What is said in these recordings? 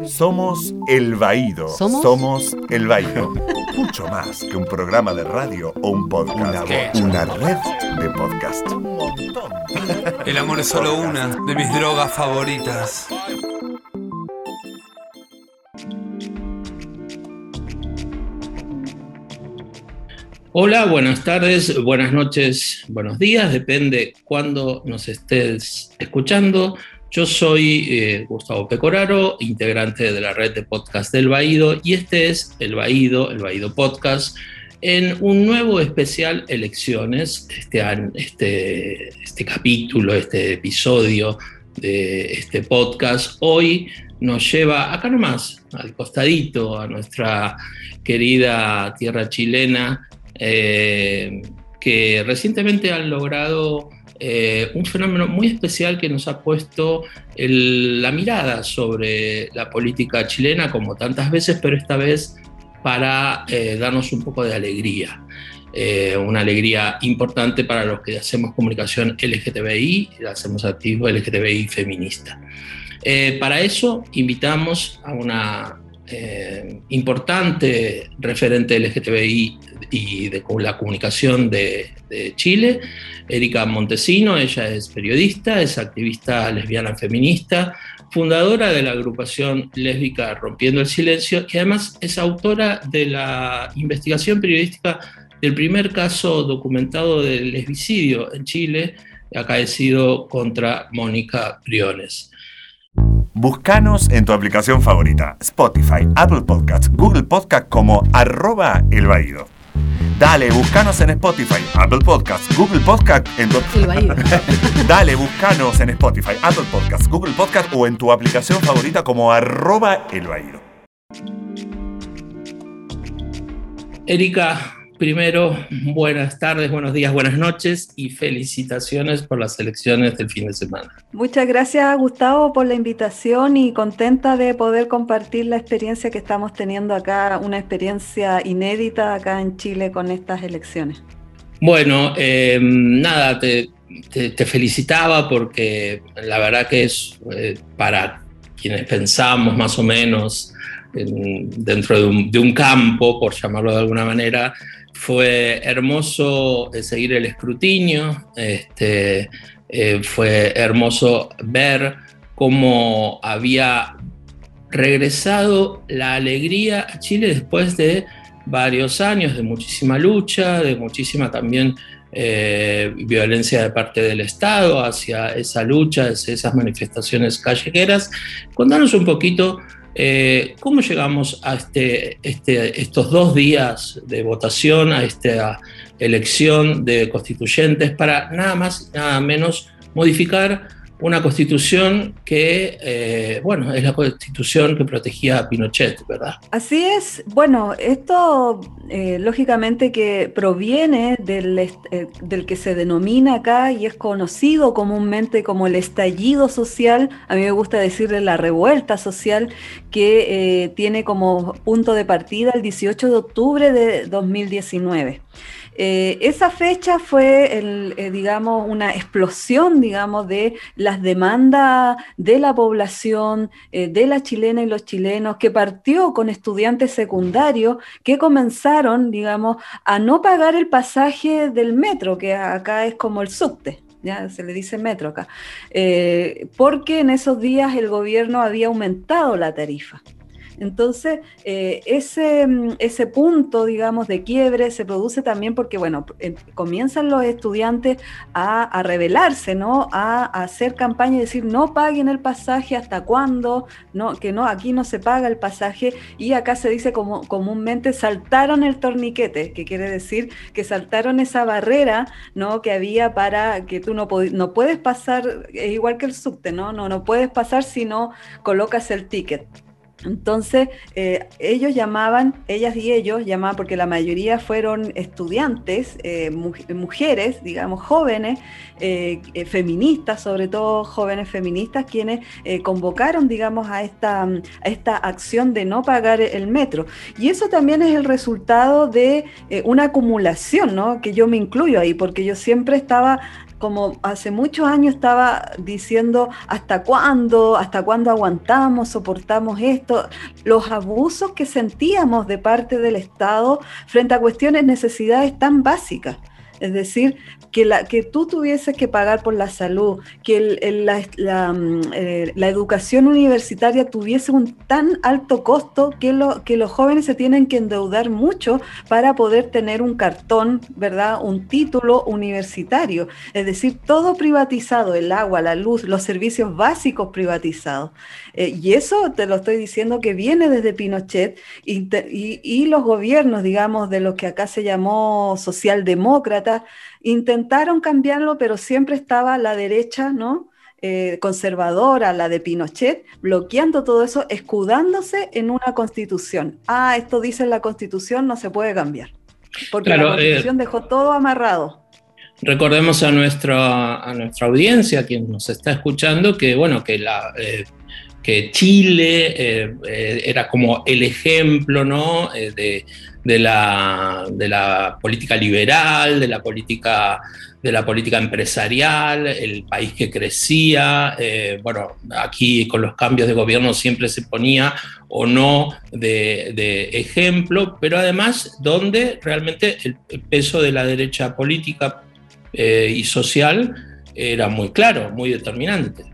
Somos El Baído. ¿Somos? El Baído. Mucho más que un programa de radio o un podcast. Una, red de podcast. Un montón. El amor es solo una de mis drogas favoritas. Hola, buenas tardes, buenas noches, buenos días, depende cuándo nos estés escuchando. Yo soy eh, Gustavo Pecoraro, integrante de la red de podcast del Baído, y este es El Baído, el Baído Podcast, en un nuevo especial Elecciones, este, este, este capítulo, este episodio de este podcast. Hoy nos lleva acá nomás, al costadito, a nuestra querida tierra chilena, eh, que recientemente han logrado eh, un fenómeno muy especial que nos ha puesto la mirada sobre la política chilena, como tantas veces, pero esta vez para eh, darnos un poco de alegría. Eh, una alegría importante para los que hacemos comunicación LGTBI, hacemos activo LGTBI feminista. para eso invitamos a una importante referente LGTBI y de la comunicación de, Chile, Erika Montesino, ella es periodista, es activista lesbiana feminista, fundadora de la agrupación lésbica Rompiendo el Silencio y además es autora de la investigación periodística del primer caso documentado de lesbicidio en Chile, acaecido contra Mónica Briones. Búscanos en tu aplicación favorita, Spotify, Apple Podcasts, Google Podcasts como arroba el Dale, búscanos en Spotify, Apple Podcasts, Google Podcasts, en tu... Dale, búscanos en Spotify, Apple Podcasts, Google Podcasts o en tu aplicación favorita como arroba el Erika, primero, buenas tardes, buenos días, buenas noches y felicitaciones por las elecciones del fin de semana. Muchas gracias, Gustavo, por la invitación y contenta de poder compartir la experiencia que estamos teniendo acá, una experiencia inédita acá en Chile con estas elecciones. Bueno, eh, nada, te, felicitaba porque la verdad que es eh, para quienes pensamos más o menos dentro de un, de un, campo, por llamarlo de alguna manera, fue hermoso eh, seguir el escrutinio, este, eh, fue hermoso ver cómo había regresado la alegría a Chile después de varios años de muchísima lucha, de muchísima también eh, violencia de parte del Estado hacia esa lucha, hacia esas manifestaciones callejeras. Contanos un poquito eh, ¿Cómo llegamos a este, este, estos dos días de votación, a esta elección de constituyentes para nada más, nada menos modificar una constitución que, eh, bueno, es la constitución que protegía a Pinochet, ¿verdad? Así es. Bueno, esto eh, lógicamente que proviene del, eh, del, que se denomina acá y es conocido comúnmente como el estallido social, a mí me gusta decirle la revuelta social, que tiene como punto de partida el 18 de octubre de 2019. Eh, esa fecha fue, eh, digamos, una explosión, digamos, de las demandas de la población, eh, de la chilena y los chilenos, que partió con estudiantes secundarios que comenzaron, digamos, a no pagar el pasaje del metro, que acá es como el subte ya se le dice metro acá, porque en esos días el gobierno había aumentado la tarifa. Entonces, eh, ese, mm, ese punto, digamos, de quiebre se produce también porque, bueno, comienzan los estudiantes a, rebelarse, ¿no? A, hacer campaña y decir, no paguen el pasaje, ¿hasta cuándo? No, que no, aquí no se paga el pasaje y acá se dice como, comúnmente saltaron el torniquete, que quiere decir que saltaron esa barrera, ¿no? Que había para que tú no, no puedes pasar, es igual que el subte, ¿no? No, no puedes pasar si no colocas el ticket. Entonces, eh, ellos llamaban, ellas y ellos llamaban, porque la mayoría fueron estudiantes, eh, mujeres, digamos, jóvenes, eh, feministas, sobre todo jóvenes feministas, quienes convocaron, digamos, a esta, a esta acción de no pagar el metro. Y eso también es el resultado de una acumulación, ¿no? Que yo me incluyo ahí, porque yo siempre estaba como hace muchos años estaba diciendo hasta cuándo, hasta cuándo aguantamos, soportamos esto, los abusos que sentíamos de parte del Estado frente a cuestiones, necesidades tan básicas. Es decir, que, tú tuvieses que pagar por la salud, que la, mm, eh, la, educación universitaria tuviese un tan alto costo que, lo, que los jóvenes se tienen que endeudar mucho para poder tener un cartón, ¿verdad? Un título universitario. Es decir, todo privatizado, el agua, la luz, los servicios básicos privatizados. Eh, y eso te lo estoy diciendo que viene desde Pinochet y, y los gobiernos, digamos, de lo que acá se llamó socialdemócrata, Intentaron cambiarlo, pero siempre estaba la derecha, ¿no? Eh, conservadora, la de Pinochet, bloqueando todo eso, escudándose en una constitución. Ah, esto dice la constitución, no se puede cambiar. Porque la eh, constitución dejó todo amarrado. Recordemos a nuestra, a nuestra audiencia, quien nos está escuchando, que bueno, que la eh, que Chile era como el ejemplo ¿no? de, de la, de la política liberal, de la política, de la política empresarial, el país que crecía. Eh, bueno, aquí con los cambios de gobierno siempre se ponía o no de, ejemplo, pero además donde realmente el, peso de la derecha política eh, y social era muy claro, muy determinante.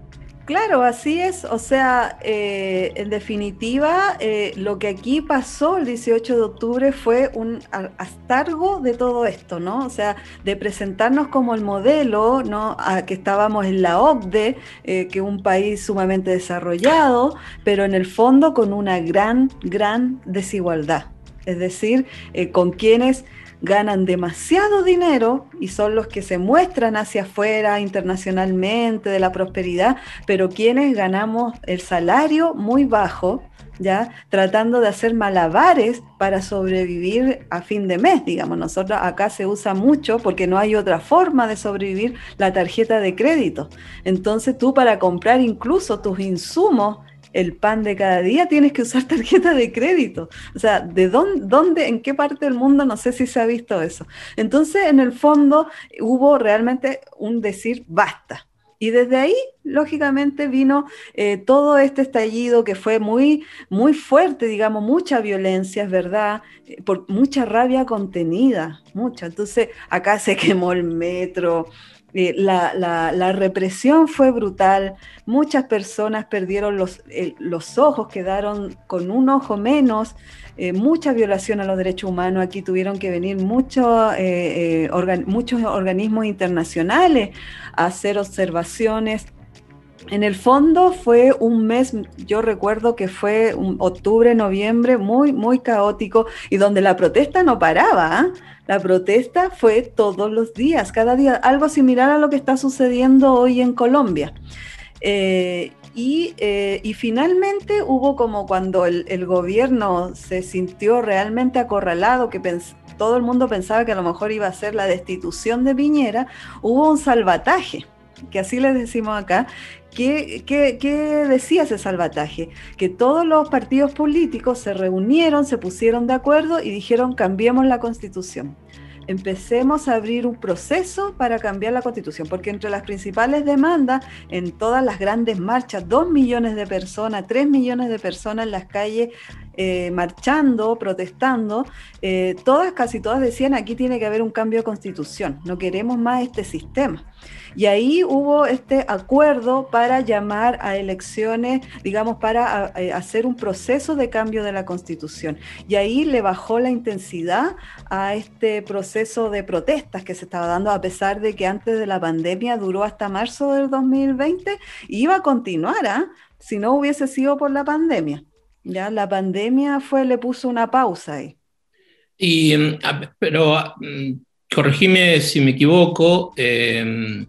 Claro, así es. O sea, eh, en definitiva, eh, lo que aquí pasó el 18 de octubre fue un astargo de todo esto, ¿no? O sea, de presentarnos como el modelo, ¿no? A que estábamos en la OCDE, eh, que es un país sumamente desarrollado, pero en el fondo con una gran, gran desigualdad. Es decir, con quienes ganan demasiado dinero y son los que se muestran hacia afuera internacionalmente de la prosperidad, pero quienes ganamos el salario muy bajo, ¿ya? Tratando de hacer malabares para sobrevivir a fin de mes, digamos. Nosotros acá se usa mucho porque no hay otra forma de sobrevivir la tarjeta de crédito. Entonces tú para comprar incluso tus insumos el pan de cada día, tienes que usar tarjeta de crédito. O sea, ¿de dónde, en qué parte del mundo? No sé si se ha visto eso. Entonces, en el fondo, hubo realmente un decir, basta. Y desde ahí, lógicamente, vino eh, todo este estallido que fue muy, muy fuerte, digamos, mucha violencia, es verdad, por mucha rabia contenida, mucha. Entonces, acá se quemó el metro, eh, la, represión fue brutal, muchas personas perdieron los, los ojos, quedaron con un ojo menos, eh, mucha violación a los derechos humanos, aquí tuvieron que venir eh, muchos organismos internacionales a hacer observaciones. En el fondo fue un mes, yo recuerdo que fue un octubre, noviembre, muy, muy caótico y donde la protesta no paraba. ¿ah? La protesta fue todos los días, cada día, algo similar a lo que está sucediendo hoy en Colombia. Eh, eh, y, finalmente hubo como cuando el, gobierno se sintió realmente acorralado, que todo el mundo pensaba que a lo mejor iba a ser la destitución de Piñera, hubo un salvataje, que así les decimos acá, ¿Qué, qué, decía ese salvataje? Que todos los partidos políticos se reunieron, se pusieron de acuerdo y dijeron cambiemos la constitución. Empecemos a abrir un proceso para cambiar la constitución, porque entre las principales demandas en todas las grandes marchas, dos millones de personas, tres millones de personas en las calles eh, marchando, protestando, eh, todas, casi todas decían aquí tiene que haber un cambio de constitución, no queremos más este sistema. Y ahí hubo este acuerdo para llamar a elecciones, digamos, para eh, hacer un proceso de cambio de la constitución. Y ahí le bajó la intensidad a este proceso de protestas que se estaba dando, a pesar de que antes de la pandemia duró hasta marzo del 2020, iba a continuar, ¿ah? si no hubiese sido por la pandemia. Ya la pandemia fue, le puso una pausa ahí. Y, mm, pero mm, corregime si me equivoco, em,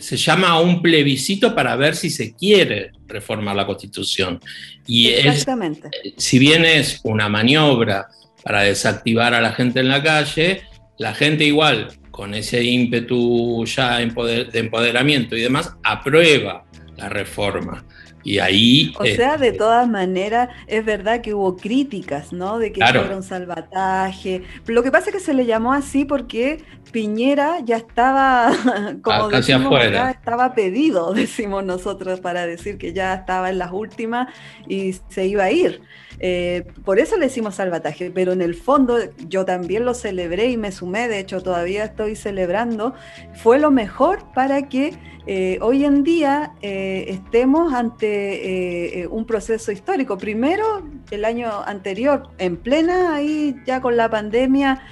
se llama a un plebiscito para ver si se quiere reformar la Constitución. Y Exactamente. Eh, si bien es una maniobra para desactivar a la gente en la calle, la gente igual, con ese ímpetu ya de empoderamiento y demás, aprueba la reforma. Y ahí... O sea, de este, todas maneras, es verdad que hubo críticas, ¿no? De que era un salvataje. Lo que pasa es que se le llamó así porque Piñera ya estaba, como decimos estaba pedido, decimos nosotros, para decir que ya estaba en las últimas y se iba a ir. Eh, por eso le decimos salvataje, pero en el fondo yo también lo celebré y me sumé, de hecho todavía estoy celebrando, fue lo mejor para que eh, hoy en día eh, estemos ante un proceso histórico. Primero, el año anterior, en plena, ahí ya con la pandemia,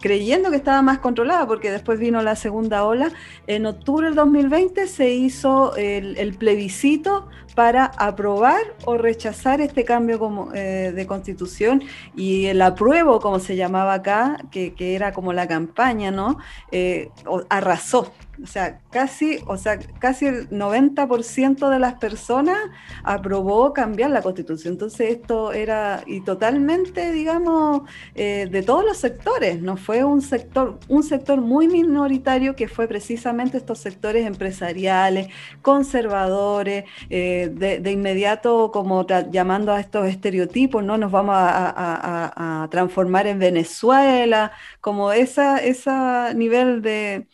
creyendo que estaba más controlada, porque después vino la segunda ola, en octubre del 2020 se hizo el, plebiscito para aprobar o rechazar este cambio eh, de constitución y el apruebo, como se llamaba acá, que, era como la campaña, ¿no? Eh, arrasó. O sea, casi, o sea, casi el 90% de las personas aprobó cambiar la constitución. Entonces esto era, y totalmente, digamos, eh, de todos los sectores, no fue un sector, un sector muy minoritario que fue precisamente estos sectores empresariales, conservadores, eh, de, inmediato como llamando a estos estereotipos, ¿no? Nos vamos a, a transformar en Venezuela, como esa, ese nivel de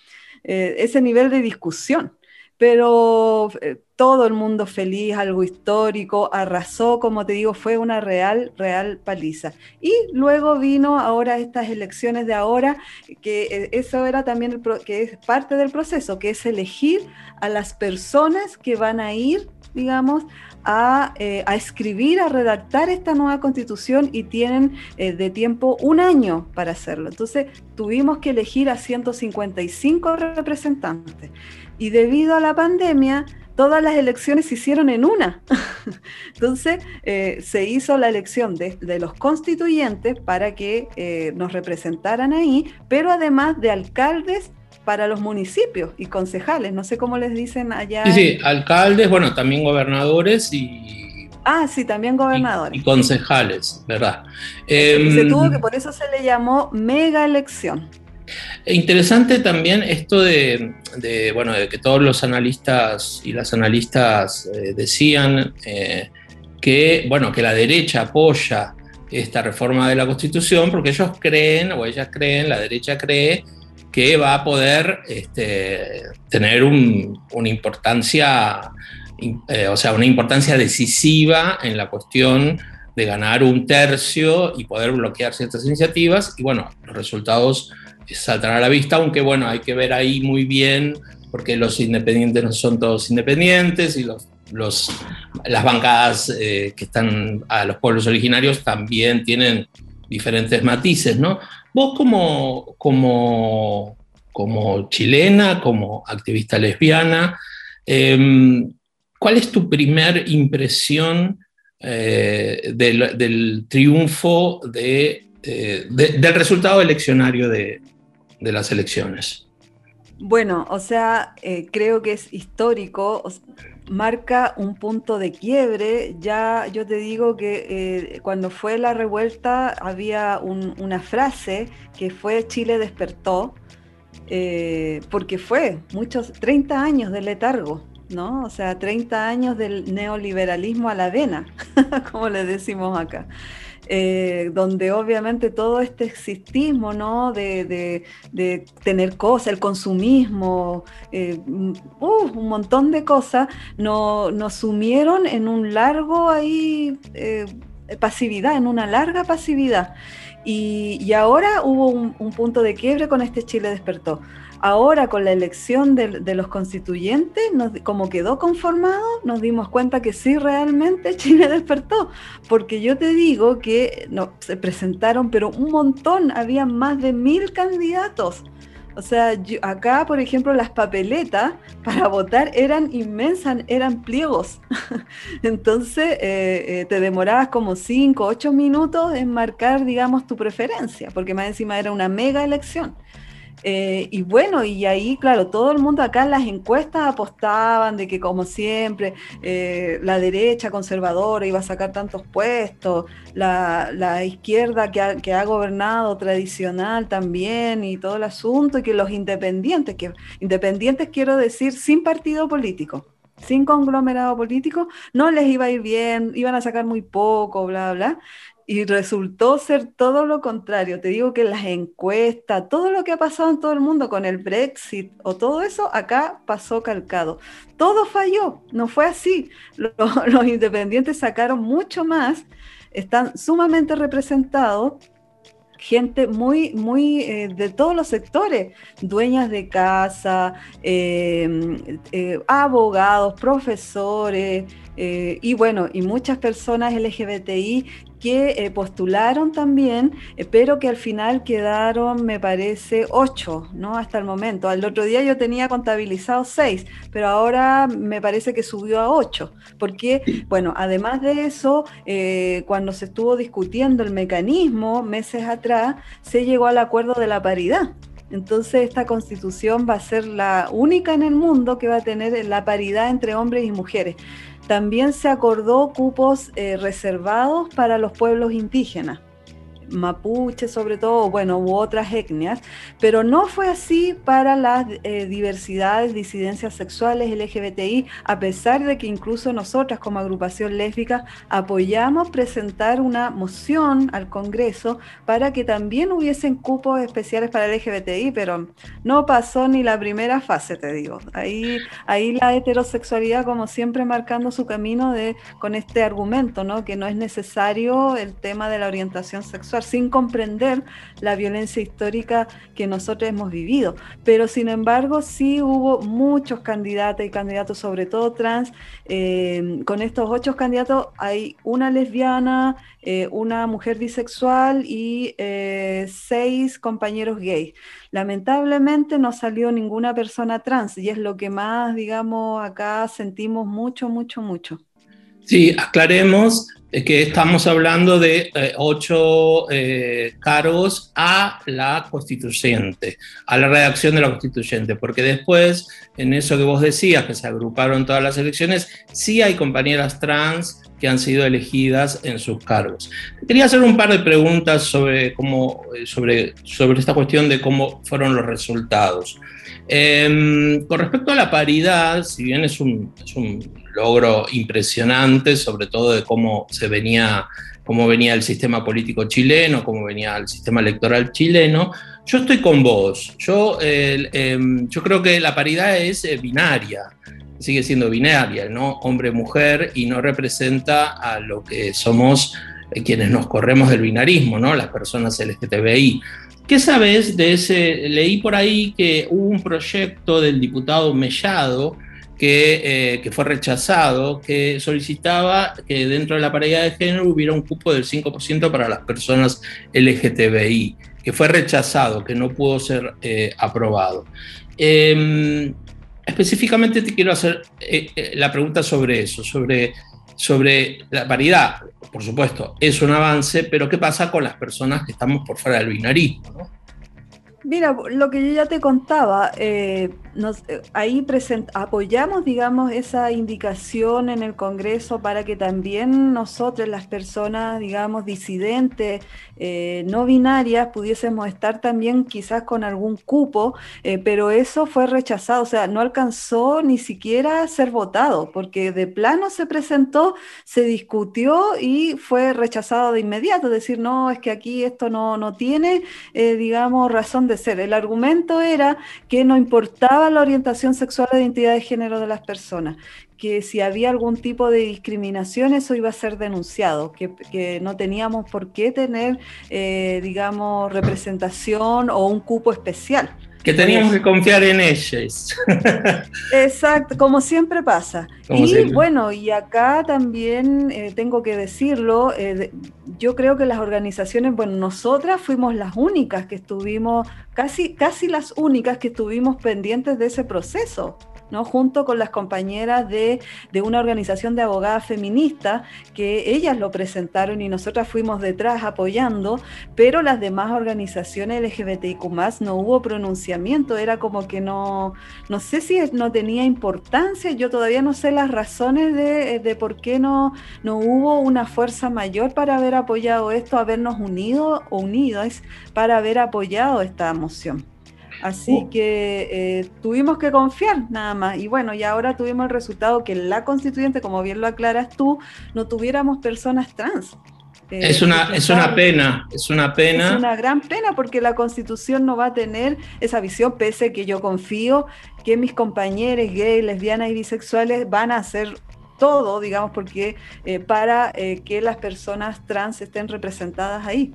eh, ese nivel de discusión. Pero eh, todo el mundo feliz, algo histórico, arrasó, como te digo, fue una real, real paliza. Y luego vino ahora estas elecciones de ahora, que eh, eso era también que es parte del proceso, que es elegir a las personas que van a ir, digamos, a, escribir, a redactar esta nueva constitución y tienen de tiempo un año para hacerlo. Entonces, tuvimos que elegir a 155 representantes. Y debido a la pandemia, todas las elecciones se hicieron en una. Entonces, eh, se hizo la elección de, los constituyentes para que eh, nos representaran ahí, pero además de alcaldes para los municipios y concejales. No sé cómo les dicen allá. Sí, sí, alcaldes, bueno, también gobernadores y Ah, sí, también gobernadores. Y, concejales, ¿verdad? se tuvo em, que por eso se le llamó mega elección. Interesante también esto de, bueno, de que todos los analistas y las analistas eh, decían eh, que, bueno, que la derecha apoya esta reforma de la Constitución porque ellos creen, o ellas creen, la derecha cree, que va a poder este, tener una importancia eh, o sea, una importancia decisiva en la cuestión de ganar un tercio y poder bloquear ciertas iniciativas. Y bueno, los resultados saltarán a la vista, aunque bueno, hay que ver ahí muy bien, porque los independientes no son todos independientes y los, las bancadas eh, que están a los pueblos originarios también tienen diferentes matices, ¿no? Vos como, como, como chilena, como activista lesbiana, eh, ¿Cuál es tu primer impresión eh, del, triunfo eh, del resultado eleccionario de, las elecciones? Bueno, o sea, eh, creo que es histórico, marca un punto de quiebre. Ya yo te digo que cuando fue la revuelta había una frase que fue Chile despertó, porque fue muchos, 30 años de letargo. ¿no? O sea, 30 años del neoliberalismo a la vena, como le decimos acá. Eh, donde obviamente todo este existismo, ¿no? De, tener cosas, el consumismo, eh, un montón de cosas, no, nos sumieron en un largo ahí, eh, pasividad, en una larga pasividad. Y, ahora hubo un punto de quiebre con este Chile despertó. Ahora con la elección de, los constituyentes, como quedó conformado, nos dimos cuenta que sí, realmente Chile despertó, porque yo te digo que se presentaron, pero un montón, había más de mil candidatos. O sea, acá, por ejemplo, las papeletas para votar eran inmensas, eran pliegos. Entonces, eh, eh, te demorabas como 5, 8 minutos en marcar, digamos, tu preferencia, porque más encima era una mega elección. Eh, y bueno, y ahí, claro, todo el mundo acá en las encuestas apostaban de que como siempre eh, la derecha conservadora iba a sacar tantos puestos, la, izquierda que ha, que ha, gobernado tradicional también y todo el asunto, y que los independientes, que independientes quiero decir sin partido político, sin conglomerado político, no les iba a ir bien, iban a sacar muy poco, bla, bla. Y resultó ser todo lo contrario. Te digo que las encuestas, todo lo que ha pasado en todo el mundo con el Brexit o todo eso, acá pasó calcado. Todo falló, no fue así. Los, los independientes sacaron mucho más, están sumamente representados gente muy, muy eh, de todos los sectores, dueñas de casa, eh, eh, abogados, profesores, y bueno, y muchas personas LGBTI que eh, postularon también, eh, pero que al final quedaron, me parece, ocho, ¿no? Hasta el momento. Al otro día yo tenía contabilizado seis, pero ahora me parece que subió a ocho, porque, bueno, además de eso, eh, cuando se estuvo discutiendo el mecanismo meses atrás, se llegó al acuerdo de la paridad. Entonces esta constitución va a ser la única en el mundo que va a tener la paridad entre hombres y mujeres. También se acordó cupos eh, reservados para los pueblos indígenas mapuche sobre todo, bueno, u otras etnias, pero no fue así para las eh, diversidades, disidencias sexuales LGBTI, a pesar de que incluso nosotras como agrupación lésbica apoyamos presentar una moción al Congreso para que también hubiesen cupos especiales para LGBTI, pero no pasó ni la primera fase, te digo. Ahí, ahí la heterosexualidad, como siempre, marcando su camino de, con este argumento, ¿no? Que no es necesario el tema de la orientación sexual sin comprender la violencia histórica que nosotros hemos vivido. Pero sin embargo, sí hubo muchos candidatos y candidatos, sobre todo trans. Eh, con estos ocho candidatos hay una lesbiana, eh, una mujer bisexual y eh, seis compañeros gays. Lamentablemente no salió ninguna persona trans y es lo que más, digamos, acá sentimos mucho, mucho, mucho. Sí, aclaremos que estamos hablando de eh, ocho eh, cargos a la constituyente, a la redacción de la constituyente, porque después, en eso que vos decías, que se agruparon todas las elecciones, sí hay compañeras trans que han sido elegidas en sus cargos. Quería hacer un par de preguntas sobre, cómo, eh, sobre, sobre esta cuestión de cómo fueron los resultados. Em, con respecto a la paridad, si bien es un, es un logro impresionante, sobre todo de cómo se venía, cómo venía el sistema político chileno, cómo venía el sistema electoral chileno. Yo estoy con vos. Yo, em, yo creo que la paridad es eh, binaria, sigue siendo binaria, ¿no? Hombre-mujer y no representa a lo que somos eh, quienes nos corremos del binarismo, ¿no? Las personas LGTBI. ¿Qué sabes de ese? Leí por ahí que hubo un proyecto del diputado Mellado que, eh, fue rechazado, que solicitaba que dentro de la paridad de género hubiera un cupo del 5% para las personas LGTBI, que fue rechazado, que no pudo ser eh, aprobado. Em, específicamente te quiero hacer eh, la pregunta sobre eso, sobre, sobre la paridad. Por supuesto, es un avance, pero ¿qué pasa con las personas que estamos por fuera del binarismo? Mira, lo que yo ya te contaba, eh, ahí apoyamos, digamos, esa indicación en el Congreso para que también nosotros, las personas, digamos, disidentes, eh, no binarias, pudiésemos estar también quizás con algún cupo, pero eso fue rechazado, o sea, no alcanzó ni siquiera a ser votado, porque de plano se presentó, se discutió y fue rechazado de inmediato, decir, no, es que aquí esto no, no tiene, digamos, razón de ser. El argumento era que no importaba la orientación sexual o identidad de género de las personas, que si había algún tipo de discriminación eso iba a ser denunciado, que, no teníamos por qué tener, eh, digamos, representación o un cupo especial. Que teníamos que confiar en ellos. Exacto, como siempre pasa. y bueno, y acá también eh, tengo que decirlo, eh, yo creo que las organizaciones, bueno, nosotras fuimos las únicas que estuvimos, casi, casi las únicas que estuvimos pendientes de ese proceso. ¿No? junto con las compañeras de, una organización de abogadas feministas, que ellas lo presentaron y nosotras fuimos detrás apoyando, pero las demás organizaciones LGBTIQ no hubo pronunciamiento, era como que no, no sé si no tenía importancia, yo todavía no sé las razones de, de por qué no, no hubo una fuerza mayor para haber apoyado esto, habernos unido o unidas para haber apoyado esta moción. Así Uh. que eh, tuvimos que confiar nada más. Y bueno, y ahora tuvimos el resultado que la constituyente, como bien lo aclaras tú, no tuviéramos personas trans. Eh, Es una, es una pena, es una pena. Es una gran pena porque la constitución no va a tener esa visión, pese que yo confío que mis compañeros gays, lesbianas y bisexuales van a hacer todo, digamos, porque eh, para eh, que las personas trans estén representadas ahí.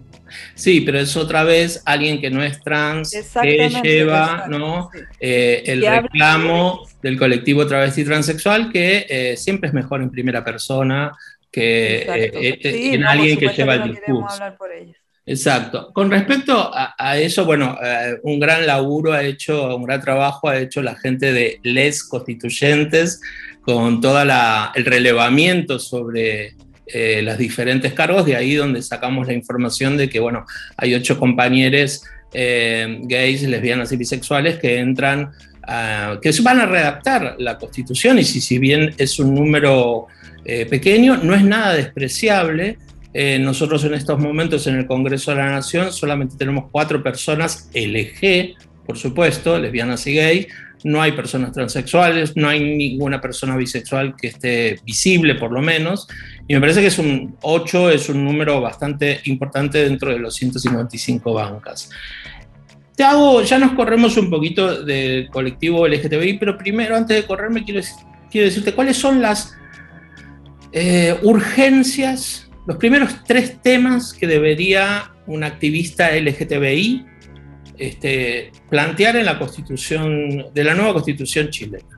Sí, pero es otra vez alguien que no es trans, que lleva exacto, ¿no? sí. Eh, el reclamo de- del colectivo travesti transexual, que siempre es mejor en primera persona que Sí, en no, alguien que lleva el discurso. Exacto. Con respecto a, a eso, bueno, eh, un gran laburo ha hecho, un gran trabajo ha hecho la gente de Les Constituyentes con todo el relevamiento sobre eh, los diferentes cargos, de ahí donde sacamos la información de que, bueno, hay ocho compañeros eh, gays, lesbianas y bisexuales que entran, que van a redactar la Constitución y si, si bien es un número eh, pequeño, no es nada despreciable. Nosotros en estos momentos en el Congreso de la Nación solamente tenemos cuatro personas LG, por supuesto, lesbianas y gay. No hay personas transexuales, no hay ninguna persona bisexual que esté visible, por lo menos. Y me parece que es un 8, es un número bastante importante dentro de los 155 bancas. Te hago, ya nos corremos un poquito del colectivo LGTBI, pero primero, antes de correrme, quiero, decirte cuáles son las eh, urgencias, los primeros tres temas que debería un activista LGTBI este, plantear en la constitución, de la nueva constitución chilena.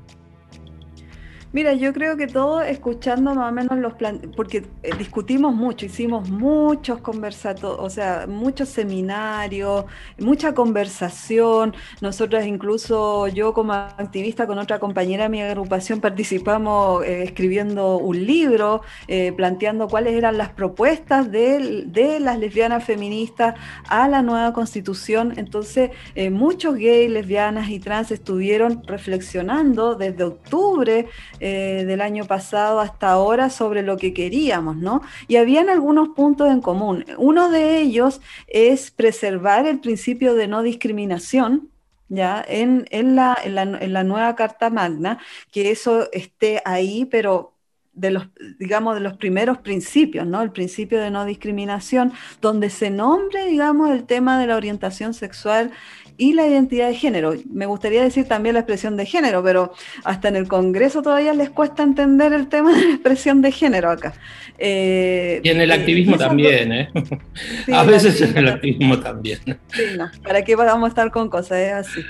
Mira, yo creo que todo escuchando más o menos los plan, porque eh, discutimos mucho, hicimos muchos conversatorios, o sea, muchos seminarios, mucha conversación. Nosotros incluso yo como activista con otra compañera de mi agrupación participamos eh, escribiendo un libro, eh, planteando cuáles eran las propuestas de, de, las lesbianas feministas a la nueva constitución. Entonces, eh, muchos gays, lesbianas y trans estuvieron reflexionando desde octubre eh, del año pasado hasta ahora sobre lo que queríamos, ¿no? Y habían algunos puntos en común. Uno de ellos es preservar el principio de no discriminación, ya en, en, la, en, la, en la nueva Carta Magna, que eso esté ahí, pero de los, digamos, de los primeros principios, ¿no? El principio de no discriminación, donde se nombre, digamos, el tema de la orientación sexual y la identidad de género. Me gustaría decir también la expresión de género, pero hasta en el Congreso todavía les cuesta entender el tema de la expresión de género acá. Eh, y en el activismo también, ¿eh? Sí, a veces en el activismo también. Sí, no, ¿para qué vamos a estar con cosas? Es así.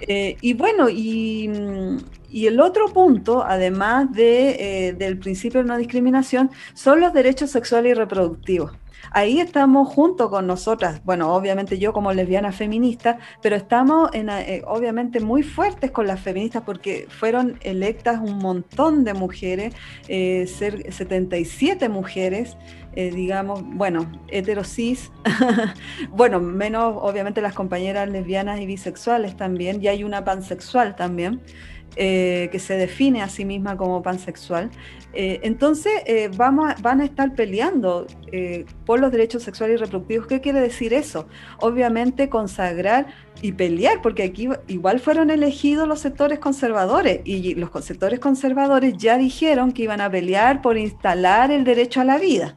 Eh, y bueno, y, y, el otro punto, además de, eh, del principio de no discriminación, son los derechos sexuales y reproductivos. Ahí estamos junto con nosotras, bueno, obviamente yo como lesbiana feminista, pero estamos en, eh, obviamente muy fuertes con las feministas porque fueron electas un montón de mujeres, eh, ser 77 mujeres, eh, digamos, bueno, heterosis, bueno, menos obviamente las compañeras lesbianas y bisexuales también, y hay una pansexual también. Eh, que se define a sí misma como pansexual. Eh, entonces, eh, vamos a, van a estar peleando por los derechos sexuales y reproductivos. ¿Qué quiere decir eso? Obviamente consagrar y pelear, porque aquí igual fueron elegidos los sectores conservadores y los sectores conservadores ya dijeron que iban a pelear por instalar el derecho a la vida.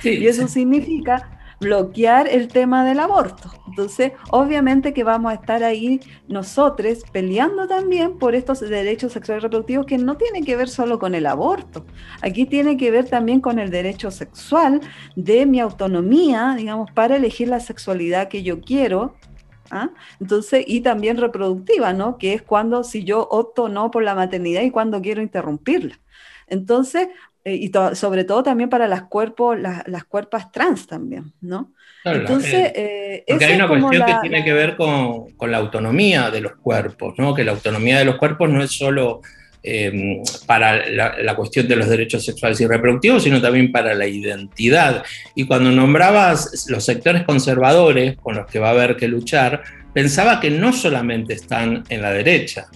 Sí, y eso significa bloquear el tema del aborto. Entonces, obviamente que vamos a estar ahí nosotros peleando también por estos derechos sexuales reproductivos que no tienen que ver solo con el aborto. Aquí tiene que ver también con el derecho sexual de mi autonomía, digamos, para elegir la sexualidad que yo quiero. ¿Ah? Entonces, y también reproductiva, ¿no? Que es cuando si yo opto o no por la maternidad y cuando quiero interrumpirla. Entonces, eh, y to sobre todo también para las cuerpos, las, las cuerpas trans también, ¿no? Claro, Entonces, eh, porque hay una cuestión la, que tiene que ver con, con, la autonomía de los cuerpos, ¿no? Que la autonomía de los cuerpos no es solo eh, para la, la, cuestión de los derechos sexuales y reproductivos, sino también para la identidad. Y cuando nombrabas los sectores conservadores con los que va a haber que luchar, pensaba que no solamente están en la derecha,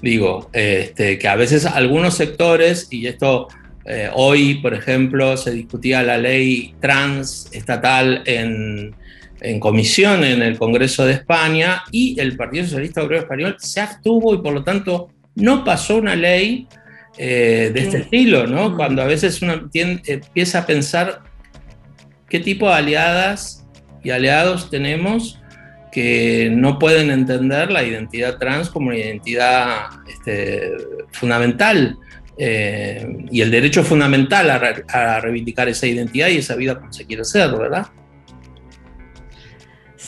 digo, este, que a veces algunos sectores, y esto eh, hoy, por ejemplo, se discutía la ley trans estatal en, en comisión en el Congreso de España y el Partido Socialista Obrero Español se abstuvo y por lo tanto no pasó una ley eh, de este estilo, ¿no? Mm. Cuando a veces uno empieza a pensar qué tipo de aliadas y aliados tenemos que no pueden entender la identidad trans como una identidad este, fundamental eh, y el derecho fundamental a, a, reivindicar esa identidad y esa vida como se quiere hacer, ¿verdad?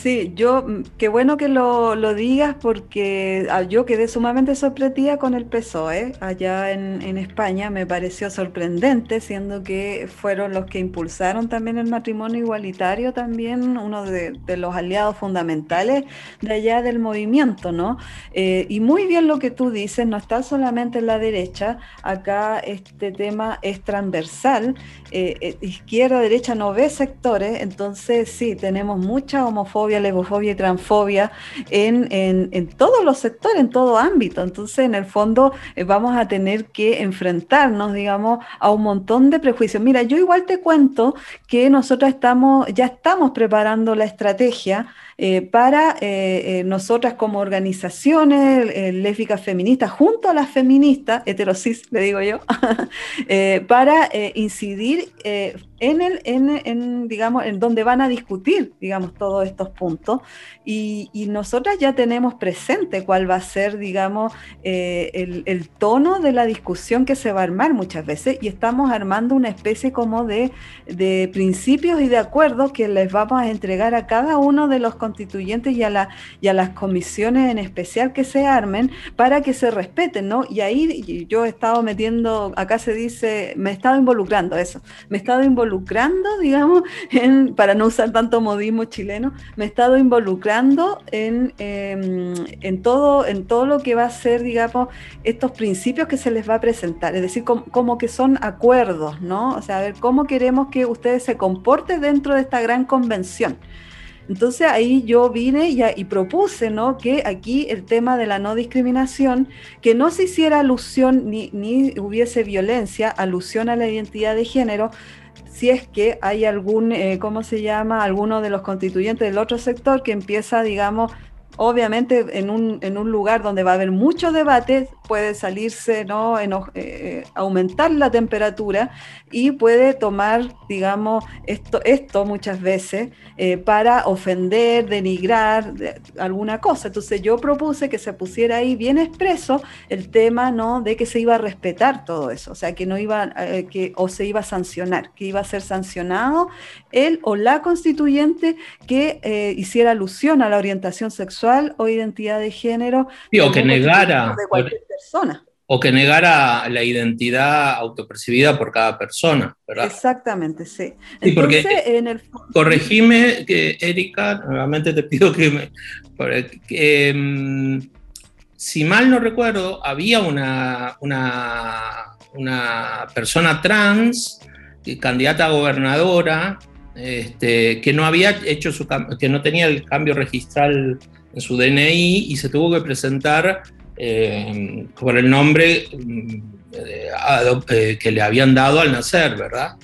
Sí, yo, mm, qué bueno que lo, digas porque ah, yo quedé sumamente sorprendida con el PSOE allá en, España. Me pareció sorprendente, siendo que fueron los que impulsaron también el matrimonio igualitario, también uno de, los aliados fundamentales de allá del movimiento, ¿no? Eh, y muy bien lo que tú dices, no está solamente en la derecha, acá este tema es transversal, eh, eh, izquierda, derecha no ve sectores, entonces sí, tenemos mucha homofobia lesbofobia y transfobia en, en, todos los sectores, en todo ámbito. Entonces, en el fondo, eh, vamos a tener que enfrentarnos, digamos, a un montón de prejuicios. Mira, yo igual te cuento que nosotros estamos, ya estamos preparando la estrategia eh, para eh, eh, nosotras como organizaciones lésbicas feministas, junto a las feministas, heterosis, le digo yo, para incidir en, el, en, digamos, en donde van a discutir, digamos, todos estos puntos. Y, nosotras ya tenemos presente cuál va a ser, digamos, el, tono de la discusión que se va a armar muchas veces y estamos armando una especie como de, de principios y de acuerdos que les vamos a entregar a cada uno de los constituyentes y a, la, y a las comisiones en especial que se armen para que se respeten, ¿no? Y ahí yo he estado metiendo, acá se dice, me he estado involucrando, eso, me he estado involucrando, digamos, en, para no usar tanto modismo chileno, me he estado involucrando en, em, en, todo, en todo lo que va a ser, digamos, estos principios que se les va a presentar, es decir, como que son acuerdos, ¿no? O sea, a ver, cómo queremos que ustedes se comporten dentro de esta gran convención. Entonces ahí yo vine y, propuse ¿no? que aquí el tema de la no discriminación, que no se hiciera alusión ni, ni hubiese violencia, alusión a la identidad de género, si es que hay algún, eh, ¿cómo se llama?, alguno de los constituyentes del otro sector que empieza, digamos, obviamente en un, en un lugar donde va a haber mucho debate, puede salirse, ¿no? En, eh, aumentar la temperatura y puede tomar, digamos, esto, esto muchas veces eh, para ofender, denigrar alguna cosa. Entonces yo propuse que se pusiera ahí bien expreso el tema, ¿no? De que se iba a respetar todo eso, o sea, que no iba, eh, que, o se iba a sancionar, que iba a ser sancionado él o la constituyente que hiciera alusión a la orientación sexual o identidad de género. o que negara. O que negara la identidad autopercibida por cada persona, ¿verdad? Exactamente, sí. Entonces, en el... Corregime, que, Erika, nuevamente te pido que me... Em, si mal no recuerdo, había una, una, una persona trans, eh, candidata a gobernadora, este, que no había hecho su que no tenía el cambio registral en su DNI y se tuvo que presentar eh, por el nombre mm, eh, que le habían dado al nacer, ¿verdad?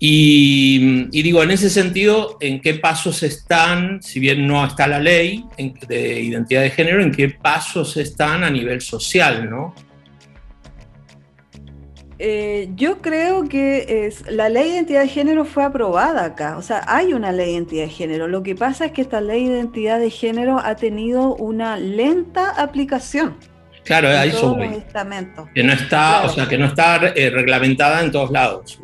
Y, digo, en ese sentido, ¿en qué pasos están, si bien no está la ley de identidad de género, en qué pasos están a nivel social, ¿no? Eh, yo creo que es, la ley de identidad de género fue aprobada acá, o sea, hay una ley de identidad de género. Lo que pasa es que esta ley de identidad de género ha tenido una lenta aplicación. Claro, ahí Que no está, o sea, que no está eh, reglamentada en todos lados.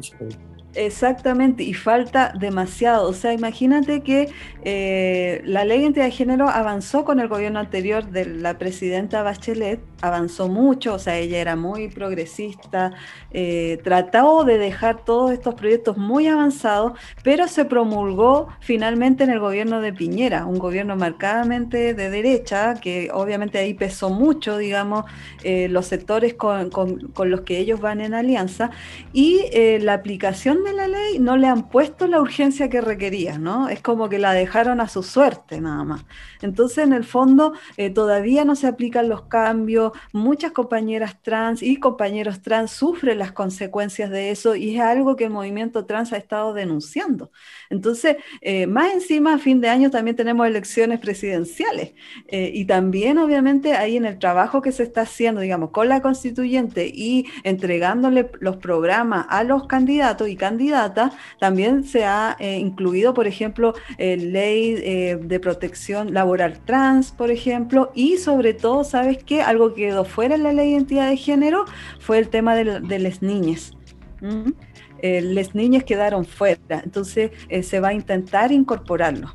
Exactamente, y falta demasiado. O sea, imagínate que eh, la ley de identidad de género avanzó con el gobierno anterior de la presidenta Bachelet, avanzó mucho, o sea, ella era muy progresista, eh, trató de dejar todos estos proyectos muy avanzados, pero se promulgó finalmente en el gobierno de Piñera, un gobierno marcadamente de derecha, que obviamente ahí pesó mucho, digamos, eh, los sectores con, con, los que ellos van en alianza, y la aplicación de la ley no le han puesto la urgencia que requería, ¿no? Es como que la dejaron a su suerte nada más. Entonces, en el fondo, eh, todavía no se aplican los cambios, muchas compañeras trans y compañeros trans sufren las consecuencias de eso y es algo que el movimiento trans ha estado denunciando. Entonces, eh, más encima, a fin de año también tenemos elecciones presidenciales eh, y también obviamente ahí en el trabajo que se está haciendo, digamos, con la constituyente y entregándole los programas a los candidatos y candidatas, también se ha eh, incluido, por ejemplo, ley de protección laboral trans, por ejemplo, y sobre todo, ¿sabes qué? Algo que quedó fuera en la ley de identidad de género fue el tema de, las niñas. Eh, las niñas quedaron fuera, entonces eh, se va a intentar incorporarlo.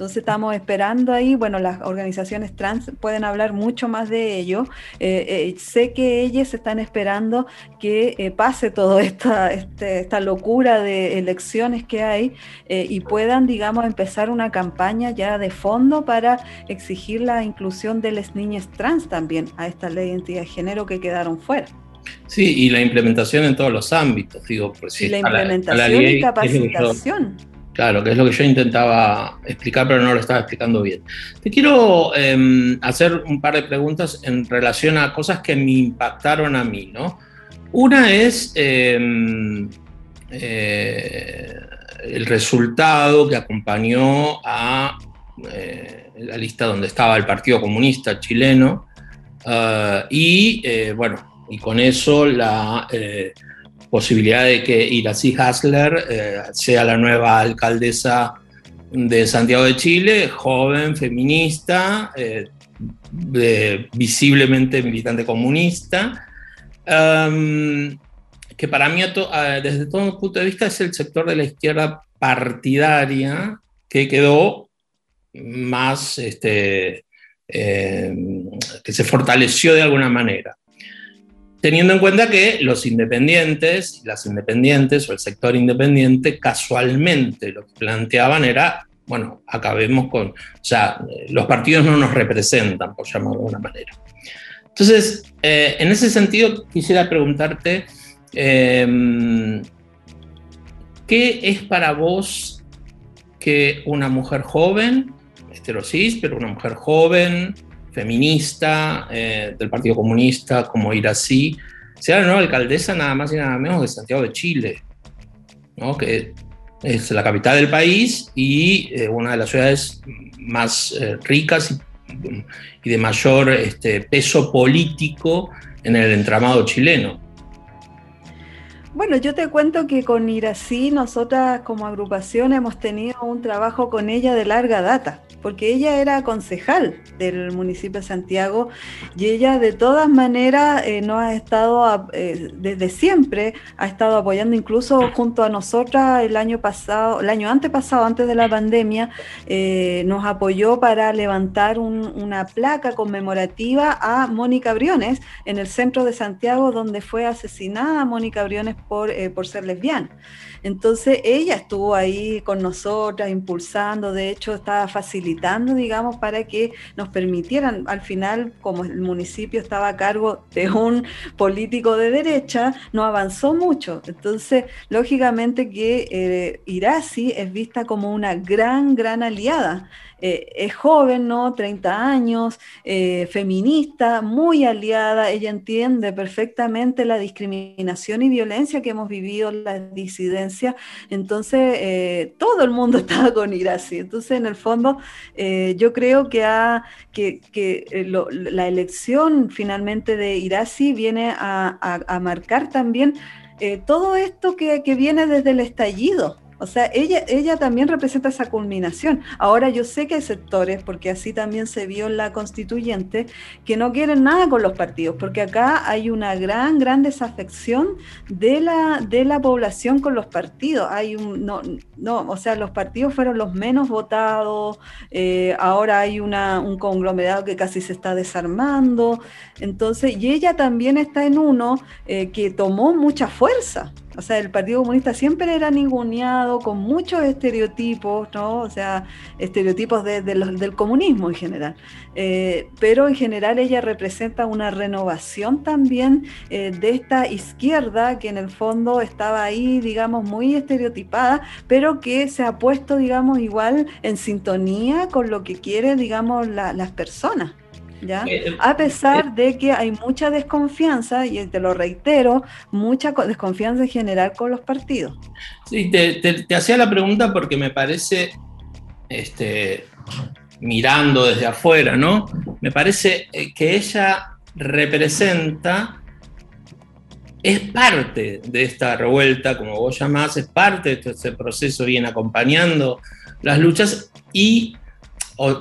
Entonces estamos esperando ahí, bueno, las organizaciones trans pueden hablar mucho más de ello. Eh, sé que ellas están esperando que pase toda esta, este, esta locura de elecciones que hay y puedan, digamos, empezar una campaña ya de fondo para exigir la inclusión de las niñas trans también a esta ley de identidad de género que quedaron fuera. Sí, y la implementación en todos los ámbitos, digo. Y la implementación y capacitación. Claro, que es lo que yo intentaba explicar, pero no lo estaba explicando bien. Te quiero em, hacer un par de preguntas en relación a cosas que me impactaron a mí, ¿no? Una es em, eh, el resultado que acompañó a eh, la lista donde estaba el Partido Comunista chileno. Ah, y eh, bueno, y con eso la posibilidad de que Iracy Hasler eh, sea la nueva alcaldesa de Santiago de Chile, joven, feminista, eh, visiblemente militante comunista, um, que para mí desde todo punto de vista es el sector de la izquierda partidaria que quedó más, este, que se fortaleció de alguna manera teniendo en cuenta que los independientes, las independientes o el sector independiente casualmente lo que planteaban era, bueno, acabemos con, o sea, los partidos no nos representan, por llamarlo de alguna manera. Entonces, eh, en ese sentido, quisiera preguntarte, em, ¿qué es para vos que una mujer joven, heterosis, pero una mujer joven, feminista eh, del Partido Comunista, como ir así, sea la nueva alcaldesa nada más y nada menos de Santiago de Chile, ¿no? que es la capital del país y eh, una de las ciudades más eh, ricas y, y, de mayor este, peso político en el entramado chileno. Bueno, yo te cuento que con Irací nosotras como agrupación hemos tenido un trabajo con ella de larga data porque ella era concejal del municipio de Santiago y ella de todas maneras eh, nos ha estado, eh, desde siempre, ha estado apoyando incluso junto a nosotras el año pasado, el año antepasado, antes de la pandemia, eh, nos apoyó para levantar una placa conmemorativa a Mónica Briones en el centro de Santiago donde fue asesinada Mónica Briones por, por ser lesbiana. Entonces ella estuvo ahí con nosotras, impulsando, de hecho estaba facilitando, digamos, para que nos permitieran, al final, como el municipio estaba a cargo de un político de derecha, no avanzó mucho. Entonces, lógicamente que eh, Irasi es vista como una gran, gran aliada. Eh, es joven, ¿no? 30 años, eh, feminista, muy aliada, ella entiende perfectamente la discriminación y violencia que hemos vivido, la disidencia, entonces eh, todo el mundo estaba con Irasi, entonces en el fondo yo creo que, la elección finalmente de Irasi viene a, marcar también todo esto que viene desde el estallido. O sea, ella, ella también representa esa culminación. Ahora yo sé que hay sectores, porque así también se vio en la constituyente, que no quieren nada con los partidos, porque acá hay una gran, gran desafección de la, de la población con los partidos. Hay un, no, no, o sea, los partidos fueron los menos votados, eh, ahora hay una, un conglomerado que casi se está desarmando. Entonces, y ella también está en uno eh, que tomó mucha fuerza. O sea, el Partido Comunista siempre era ninguneado con muchos estereotipos, ¿no? O sea, estereotipos del comunismo en general. Eh, pero en general ella representa una renovación también eh, de esta izquierda que en el fondo estaba ahí, digamos, muy estereotipada, pero que se ha puesto, digamos, igual en sintonía con lo que quieren, digamos, las personas. ¿Ya? Eh, eh, a pesar de que hay mucha desconfianza, y te lo reitero, mucha desconfianza en general con los partidos. Sí, te, hacía la pregunta porque me parece, este, mirando desde afuera, ¿no? Me parece eh, que ella representa, es parte de esta revuelta, como vos llamás, es parte de este proceso, viene acompañando las luchas y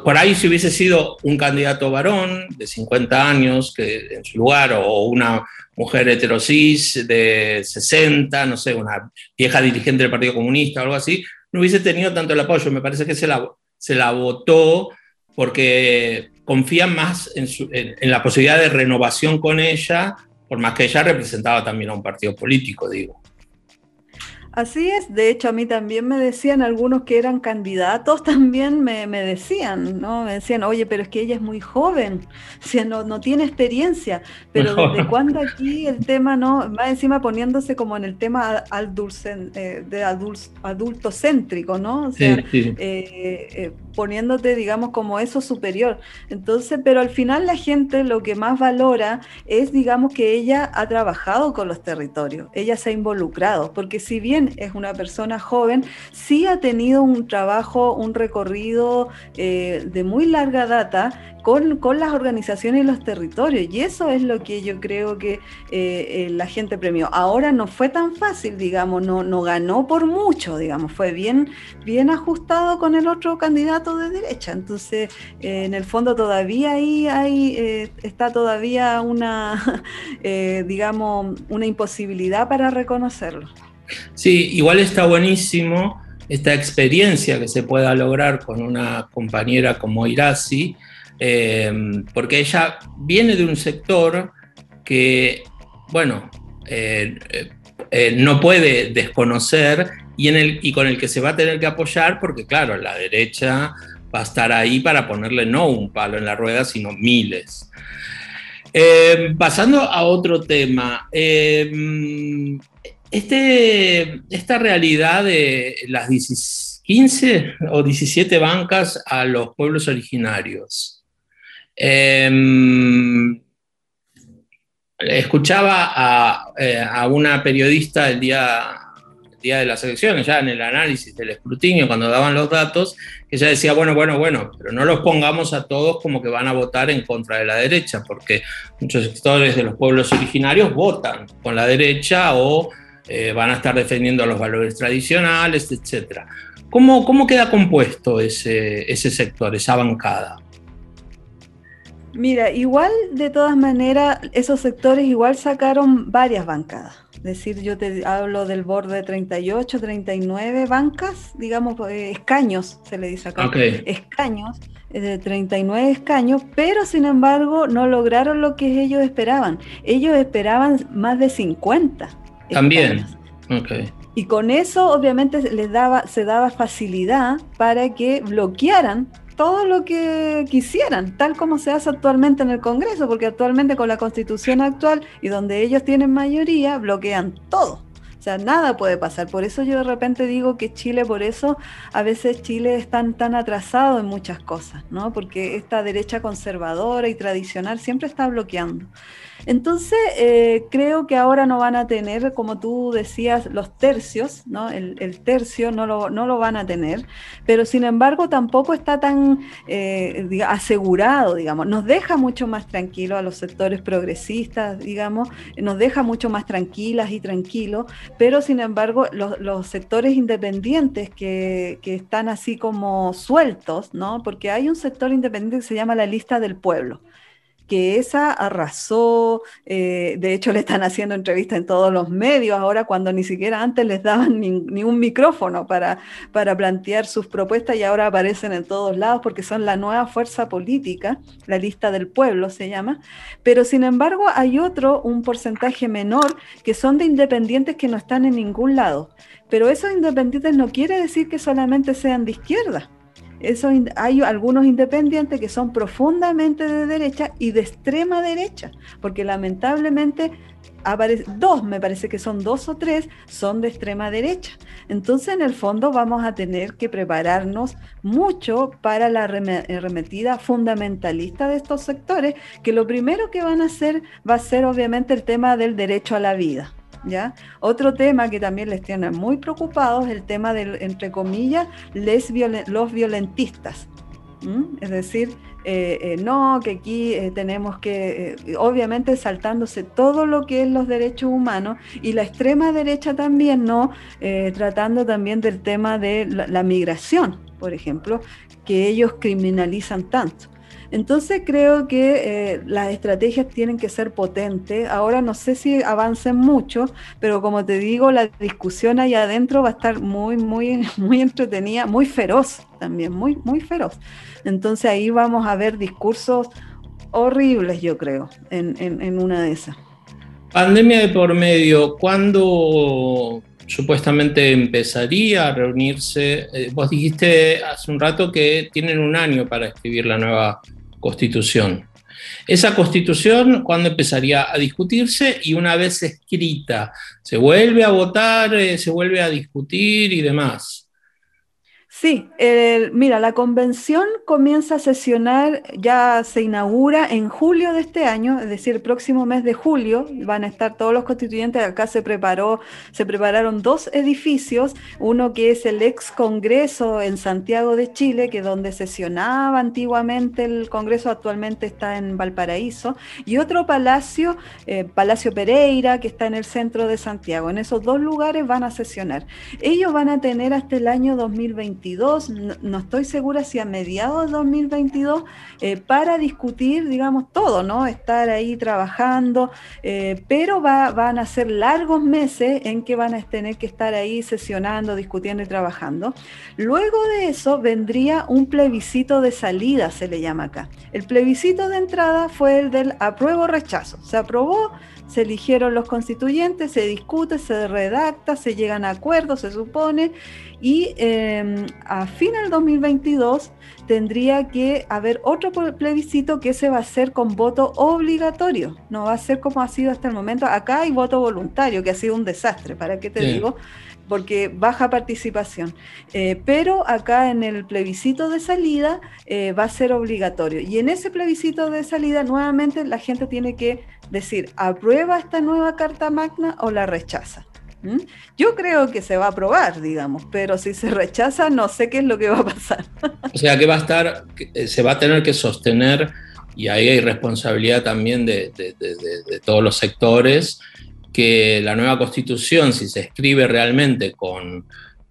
por ahí si hubiese sido un candidato varón de 50 años que en su lugar o una mujer heterosis de 60, no sé, una vieja dirigente del Partido Comunista o algo así, no hubiese tenido tanto el apoyo. Me parece que se la, se la votó porque confían más en, en la posibilidad de renovación con ella, por más que ella representaba también a un partido político, digo. Así es, de hecho a mí también me decían algunos que eran candidatos, también me, decían, ¿no? Me decían, oye, pero es que ella es muy joven, o no, no tiene experiencia, pero desde cuándo aquí el tema, ¿no? Va encima poniéndose como en el tema eh, de adulto céntrico, ¿no? O sea, eh, eh, poniéndote, digamos, como eso superior. Entonces, pero al final la gente lo que más valora es, digamos, que ella ha trabajado con los territorios, ella se ha involucrado, porque si bien es una persona joven, sí ha tenido un trabajo, un recorrido eh, de muy larga data con, las organizaciones y los territorios. Y eso es lo que yo creo que eh, eh, la gente premió. Ahora no fue tan fácil, digamos, no, no ganó por mucho, digamos, fue bien, bien ajustado con el otro candidato de derecha. Entonces, en el fondo todavía ahí está todavía una, digamos, una imposibilidad para reconocerlo. Sí, igual está buenísimo esta experiencia que se pueda lograr con una compañera como Irasi, eh, porque ella viene de un sector que, bueno, eh, eh, no puede desconocer y, con el que se va a tener que apoyar, porque claro, la derecha va a estar ahí para ponerle no un palo en la rueda, sino miles. pasando a otro tema, este, esta realidad de las 15 o 17 bancas a los pueblos originarios. Em, escuchaba eh, a, una periodista el día, el día de las elecciones, ya en el análisis del escrutinio, cuando daban los datos, que ella decía, bueno, bueno, bueno, pero no los pongamos a todos como que van a votar en contra de la derecha, porque muchos sectores de los pueblos originarios votan con la derecha o eh, van a estar defendiendo los valores tradicionales, etc. ¿Cómo, cómo queda compuesto ese, ese sector, esa bancada? Mira, igual de todas maneras, esos sectores igual sacaron varias bancadas. Es decir, yo te hablo del borde 38, 39 bancas, digamos, eh, escaños, se le dice acá. Escaños, eh, de 39 escaños, pero sin embargo no lograron lo que ellos esperaban. Ellos esperaban más de 50. También. Y con eso obviamente les daba, se daba facilidad para que bloquearan todo lo que quisieran, tal como se hace actualmente en el Congreso, porque actualmente con la constitución actual y donde ellos tienen mayoría, bloquean todo. O sea, nada puede pasar. Por eso yo de repente digo que Chile, por eso a veces Chile es tan, tan atrasado en muchas cosas, ¿no? Porque esta derecha conservadora y tradicional siempre está bloqueando. Entonces, eh, creo que ahora no van a tener, como tú decías, los tercios, ¿no? El, tercio no lo, no lo, van a tener, pero sin embargo tampoco está tan eh, asegurado, digamos. Nos deja mucho más tranquilo a los sectores progresistas, digamos, nos deja mucho más tranquilas y tranquilos, pero sin embargo los, sectores independientes que, que están así como sueltos, ¿no? Porque hay un sector independiente que se llama la lista del pueblo que esa arrasó, eh, de hecho le están haciendo entrevistas en todos los medios ahora cuando ni siquiera antes les daban ni, un micrófono para, para plantear sus propuestas y ahora aparecen en todos lados porque son la nueva fuerza política, la lista del pueblo se llama, pero sin embargo hay otro, un porcentaje menor, que son de independientes que no están en ningún lado, pero esos independientes no quiere decir que solamente sean de izquierda Eso, hay algunos independientes que son profundamente de derecha y de extrema derecha, porque lamentablemente dos, me parece que son dos o tres, son de extrema derecha. Entonces, en el fondo, vamos a tener que prepararnos mucho para la arremetida fundamentalista de estos sectores, que lo primero que van a hacer va a ser obviamente el tema del derecho a la vida. Otro tema que también les tiene muy preocupados es el tema de, entre comillas, los violentistas. Es decir, eh, eh, no, que aquí eh, tenemos que, obviamente saltándose todo lo que es los derechos humanos y la extrema derecha también, ¿no? tratando también del tema de la migración, por ejemplo, que ellos criminalizan tanto. Entonces creo que eh, las estrategias tienen que ser potentes. Ahora no sé si avancen mucho, pero como te digo, la discusión ahí adentro va a estar muy, muy, muy entretenida, muy feroz también, muy, muy feroz. Entonces ahí vamos a ver discursos horribles, yo creo, en, una de esas. Pandemia de por medio, ¿cuándo supuestamente empezaría a reunirse? Eh, vos dijiste hace un rato que tienen un año para escribir la nueva constitución. Esa constitución, ¿cuándo empezaría a discutirse? Y una vez escrita, ¿se vuelve a votar, eh, se vuelve a discutir y demás? Sí, mira, la convención comienza a sesionar, ya se inaugura en julio de este año, es decir, el próximo mes de julio van a estar todos los constituyentes. Acá se preparó, se prepararon dos edificios, uno que es el ex Congreso en Santiago de Chile, que es donde sesionaba antiguamente el Congreso, actualmente está en Valparaíso, y otro palacio, eh, Palacio Pereira, que está en el centro de Santiago. En esos dos lugares van a sesionar. Ellos van a tener hasta el año 2021 no, estoy segura si a mediados de 2022, eh, para discutir, digamos, todo, ¿no? Estar ahí trabajando, eh, pero van a ser largos meses en que van a tener que estar ahí sesionando, discutiendo y trabajando. Luego de eso vendría un plebiscito de salida, se le llama acá. El plebiscito de entrada fue el del apruebo rechazo. Se aprobó, se eligieron los constituyentes, se discute, se redacta, se llegan a acuerdos, se supone, y em, a fin del 2022 tendría que haber otro plebiscito que se va a hacer con voto obligatorio, no va a ser como ha sido hasta el momento. Acá hay voto voluntario, que ha sido un desastre, ¿para qué te digo? Porque baja participación. Eh, pero acá en el plebiscito de salida eh, va a ser obligatorio. Y en ese plebiscito de salida nuevamente la gente tiene que decir, ¿aprueba esta nueva Carta Magna o la rechaza? ¿Mm? Yo creo que se va a aprobar, digamos, pero si se rechaza, no sé qué es lo que va a pasar. O sea, que va a estar, eh, se va a tener que sostener, y ahí hay responsabilidad también de, todos los sectores, que la nueva constitución, si se escribe realmente con,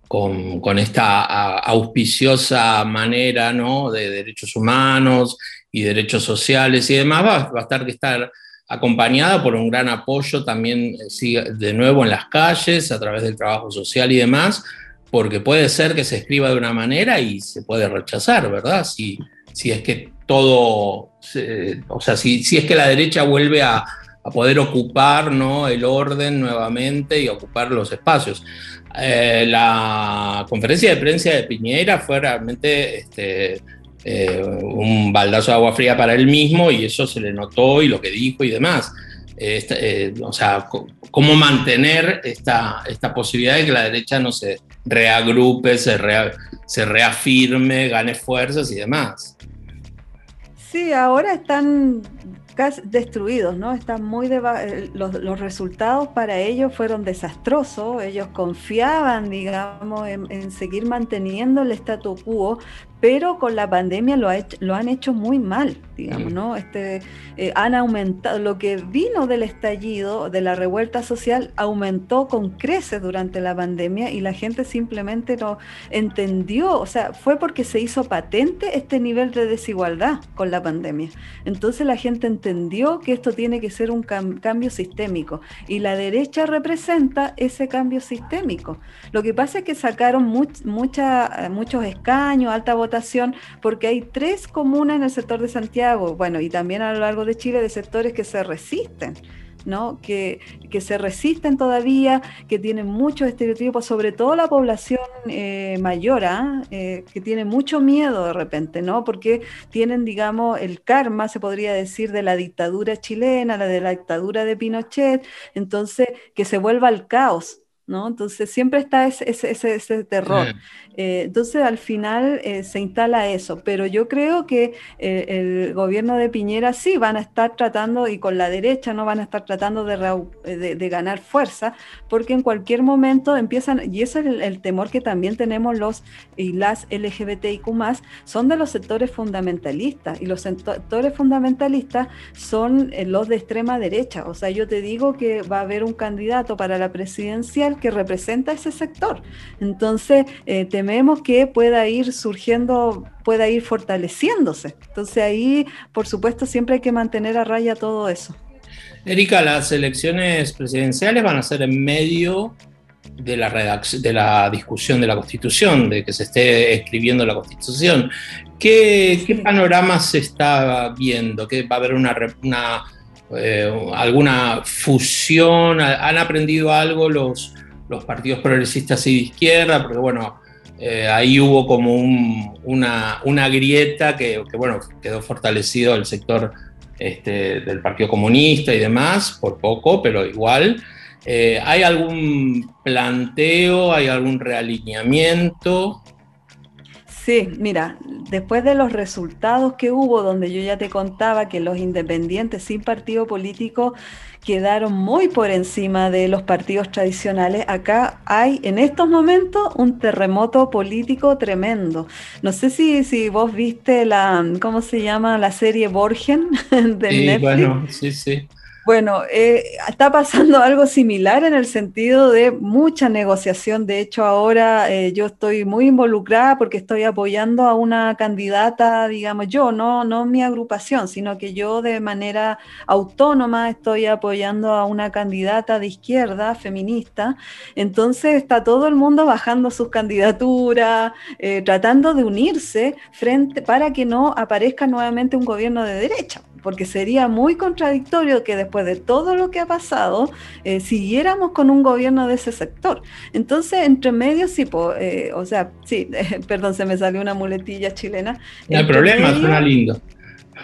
con, esta auspiciosa manera ¿no? de derechos humanos y derechos sociales y demás, va, va a estar que estar acompañada por un gran apoyo también eh, de nuevo en las calles, a través del trabajo social y demás, porque puede ser que se escriba de una manera y se puede rechazar, ¿verdad? Si, si es que todo, o sea, si, si, es que la derecha vuelve a, poder ocupar ¿no? el orden nuevamente y ocupar los espacios. Eh, la conferencia de prensa de Piñera fue realmente... Este, eh, un baldazo de agua fría para él mismo y eso se le notó y lo que dijo y demás. Eh, o sea, cómo mantener esta, esta posibilidad de que la derecha no se reagrupe, se, se reafirme, gane fuerzas y demás. Sí, ahora están destruidos, ¿no? Están muy eh, los, los, resultados para ellos fueron desastrosos. Ellos confiaban, digamos, en, en, seguir manteniendo el statu quo, pero con la pandemia lo, lo han hecho muy mal, digamos, ¿no? Este, eh, han aumentado, lo que vino del estallido, de la revuelta social, aumentó con creces durante la pandemia y la gente simplemente no entendió, o sea, fue porque se hizo patente este nivel de desigualdad con la pandemia. Entonces la gente entendió que esto tiene que ser un cambio sistémico y la derecha representa ese cambio sistémico. Lo que pasa es que sacaron mucha, eh, muchos escaños, alta votación, porque hay tres comunas en el sector de Santiago, bueno, y también a lo largo de Chile de sectores que se resisten. ¿no? Que, que se resisten todavía, que tienen muchos estereotipos, sobre todo la población eh, mayor, ¿ah? eh, que tiene mucho miedo de repente, ¿no? Porque tienen, digamos, el karma, se podría decir, de la dictadura chilena, la de la dictadura de Pinochet, entonces que se vuelva al caos. ¿No? Entonces siempre está ese, ese, ese, terror. Eh, entonces al final eh, se instala eso, pero yo creo que eh, el gobierno de Piñera sí van a estar tratando, y con la derecha no van a estar tratando de, de, ganar fuerza, porque en cualquier momento empiezan, y ese es el, temor que también tenemos los y las LGBTIQ son de los sectores fundamentalistas, y los sectores fundamentalistas son los de extrema derecha. O sea, yo te digo que va a haber un candidato para la presidencial que representa ese sector. Entonces, eh, tememos que pueda ir surgiendo, pueda ir fortaleciéndose. Entonces ahí, por supuesto, siempre hay que mantener a raya todo eso. Erika, las elecciones presidenciales van a ser en medio de la, de la discusión de la Constitución, de que se esté escribiendo la Constitución. ¿Qué, panorama se está viendo? ¿Que va a haber una, eh, alguna fusión? ¿Han aprendido algo los, los partidos progresistas y de izquierda, porque bueno, eh, ahí hubo como una, una, grieta que, bueno, quedó fortalecido el sector este, del Partido Comunista y demás, por poco, pero igual. Eh, ¿Hay algún planteo, hay algún realineamiento? Sí, mira, después de los resultados que hubo, donde yo ya te contaba que los independientes sin partido político quedaron muy por encima de los partidos tradicionales. Acá hay en estos momentos un terremoto político tremendo. No sé si, si vos viste la, ¿cómo se llama? La serie Borgen de sí, Netflix. Bueno, sí, sí. Bueno, eh, está pasando algo similar en el sentido de mucha negociación. De hecho, ahora eh, yo estoy muy involucrada porque estoy apoyando a una candidata, digamos, yo, no, no mi agrupación, sino que yo de manera autónoma estoy apoyando a una candidata de izquierda, feminista. Entonces está todo el mundo bajando sus candidaturas, eh, tratando de unirse frente para que no aparezca nuevamente un gobierno de derecha porque sería muy contradictorio que después de todo lo que ha pasado eh, siguiéramos con un gobierno de ese sector. Entonces, entre medio, sí, eh, o sea, sí, perdón, se me salió una muletilla chilena. No hay problema, suena lindo.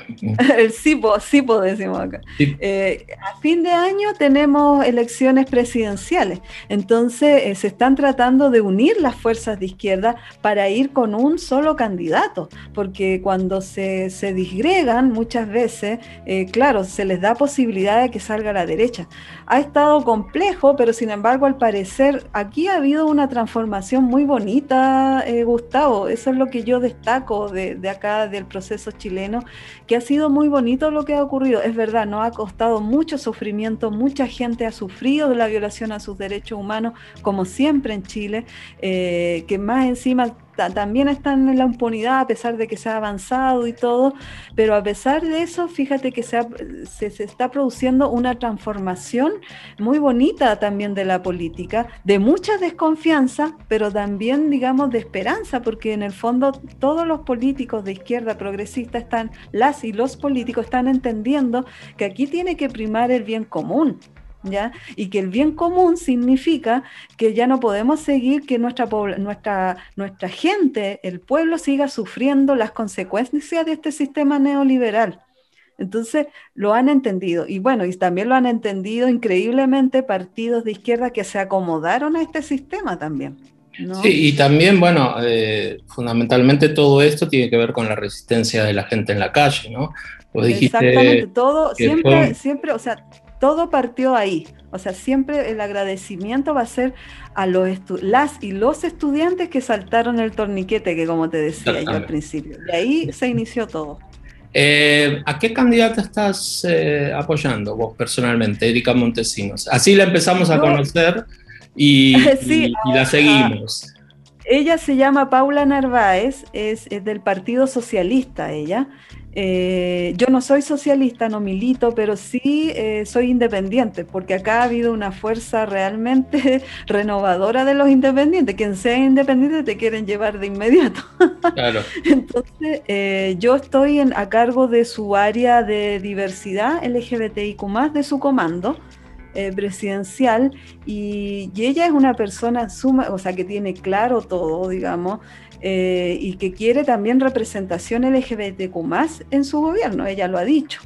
El SIPO, SIPO decimos acá. Eh, a fin de año tenemos elecciones presidenciales, entonces eh, se están tratando de unir las fuerzas de izquierda para ir con un solo candidato, porque cuando se, se disgregan muchas veces, eh, claro, se les da posibilidad de que salga a la derecha. Ha estado complejo, pero sin embargo, al parecer, aquí ha habido una transformación muy bonita, Gustavo, eso es lo que yo destaco de, de acá del proceso chileno que ha sido muy bonito lo que ha ocurrido. Es verdad, no ha costado mucho sufrimiento, mucha gente ha sufrido de la violación a sus derechos humanos, como siempre en Chile, eh, que más encima también están en la impunidad a pesar de que se ha avanzado y todo, pero a pesar de eso, fíjate que se, se, está produciendo una transformación muy bonita también de la política, de mucha desconfianza, pero también, digamos, de esperanza, porque en el fondo todos los políticos de izquierda progresista están, las y los políticos están entendiendo que aquí tiene que primar el bien común. Y que el bien común significa que ya no podemos seguir que nuestra, nuestra, nuestra gente, el pueblo, siga sufriendo las consecuencias de este sistema neoliberal. Entonces lo han entendido y bueno, y también lo han entendido increíblemente partidos de izquierda que se acomodaron a este sistema también. Sí, y también, bueno, eh, fundamentalmente todo esto tiene que ver con la resistencia de la gente en la calle, ¿no? Exactamente, todo, siempre, siempre, o sea, todo partió ahí. O sea, siempre el agradecimiento va a ser a los las y los estudiantes que saltaron el torniquete, que como te decía yo al principio. De ahí se inició todo. Eh, ¿A qué candidata estás eh, apoyando vos personalmente, Erika Montesinos? Así la empezamos a conocer y, la seguimos. Ella se llama Paula Narváez, es, es del Partido Socialista ella. Eh, yo no soy socialista, no milito, pero sí eh, soy independiente, porque acá ha habido una fuerza realmente renovadora de los independientes. Quien sea independiente te quieren llevar de inmediato. Claro. Entonces, eh, yo estoy a cargo de su área de diversidad LGBTIQ, de su comando. presidencial y, ella es una persona suma, o sea, que tiene claro todo, digamos, eh, y que quiere también representación LGBTQ más en su gobierno, ella lo ha dicho.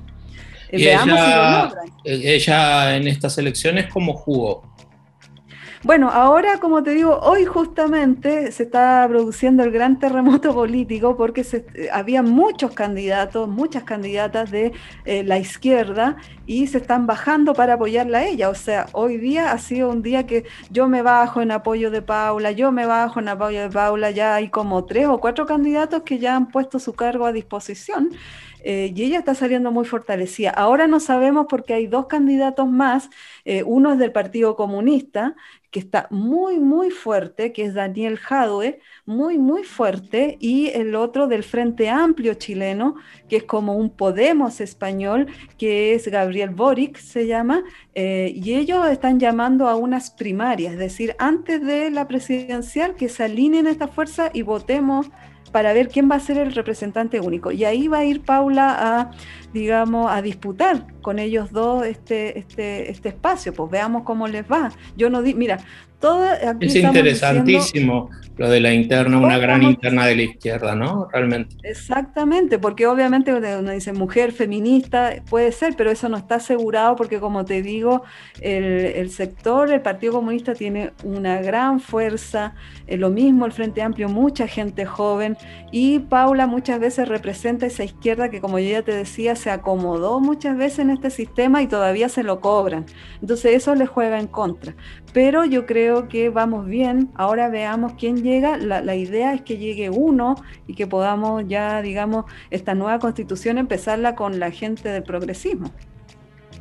Veamos si lo logra. Ella en estas elecciones, ¿cómo jugó? Bueno, ahora, como te digo, hoy justamente se está produciendo el gran terremoto político porque se, eh, había muchos candidatos, muchas candidatas de eh, la izquierda y se están bajando para apoyarla a ella. O sea, hoy día ha sido un día que yo me bajo en apoyo de Paula, yo me bajo en apoyo de Paula, ya hay como tres o cuatro candidatos que ya han puesto su cargo a disposición. Eh, y ella está saliendo muy fortalecida. Ahora no sabemos porque hay dos candidatos más, uno es del Partido Comunista, que está muy, muy fuerte, que es Daniel Jadwe, muy, muy fuerte, y el otro del Frente Amplio chileno, que es como un Podemos español, que es Gabriel Boric, se llama, eh, y ellos están llamando a unas primarias, es decir, antes de la presidencial, que se alineen esta fuerza y votemos para ver quién va a ser el representante único. Y ahí va a ir Paula a, digamos, a disputar con ellos dos este, este, este espacio. Pues veamos cómo les va. Yo no di, mira, es interesantísimo lo de la interna, una gran interna de la izquierda, ¿no? Realmente. Exactamente, porque obviamente uno dice mujer feminista, puede ser, pero eso no está asegurado porque como te digo, el, sector, el Partido Comunista tiene una gran fuerza, eh, lo mismo el Frente Amplio, mucha gente joven, y Paula muchas veces representa esa izquierda que como yo ya te decía, se acomodó muchas veces en este sistema y todavía se lo cobran. Entonces eso le juega en contra pero yo creo que vamos bien. Ahora veamos quién llega. La, idea es que llegue uno y que podamos ya, digamos, esta nueva constitución empezarla con la gente del progresismo.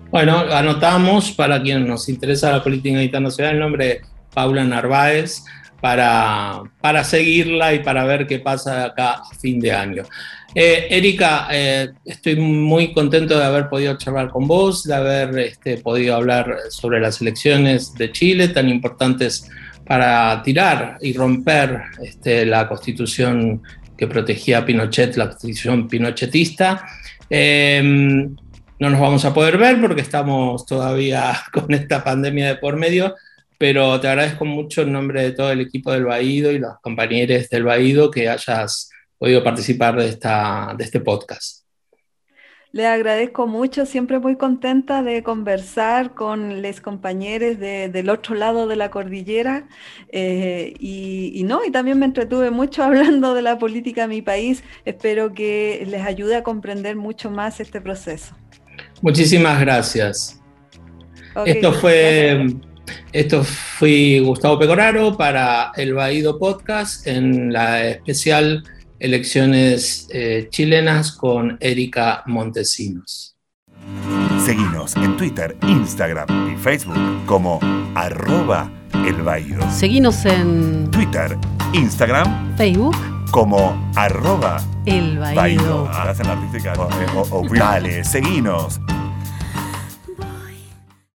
Bueno, anotamos para quien nos interesa la política internacional el nombre de Paula Narváez para, para seguirla y para ver qué pasa acá a fin de año. Eh, Erika, eh, estoy muy contento de haber podido charlar con vos, de haber este, podido hablar sobre las elecciones de Chile, tan importantes para tirar y romper este, la constitución que protegía a Pinochet, la constitución pinochetista. Em, no nos vamos a poder ver porque estamos todavía con esta pandemia de por medio, pero te agradezco mucho en nombre de todo el equipo del Baído y los compañeros del Baído que hayas podido participar de, esta, de este podcast. Le agradezco mucho, siempre muy contenta de conversar con los compañeros del otro lado de la cordillera eh, y, no, y también me entretuve mucho hablando de la política de mi país. Espero que les ayude a comprender mucho más este proceso. Muchísimas gracias. esto fue, esto fui Gustavo Pecoraro para el Baído Podcast en la especial elecciones eh, chilenas con Erika Montesinos. Seguimos en Twitter, Instagram y Facebook como arroba el Seguinos en Twitter, Instagram, Facebook como arroba el Hacen la artística. O, o, seguinos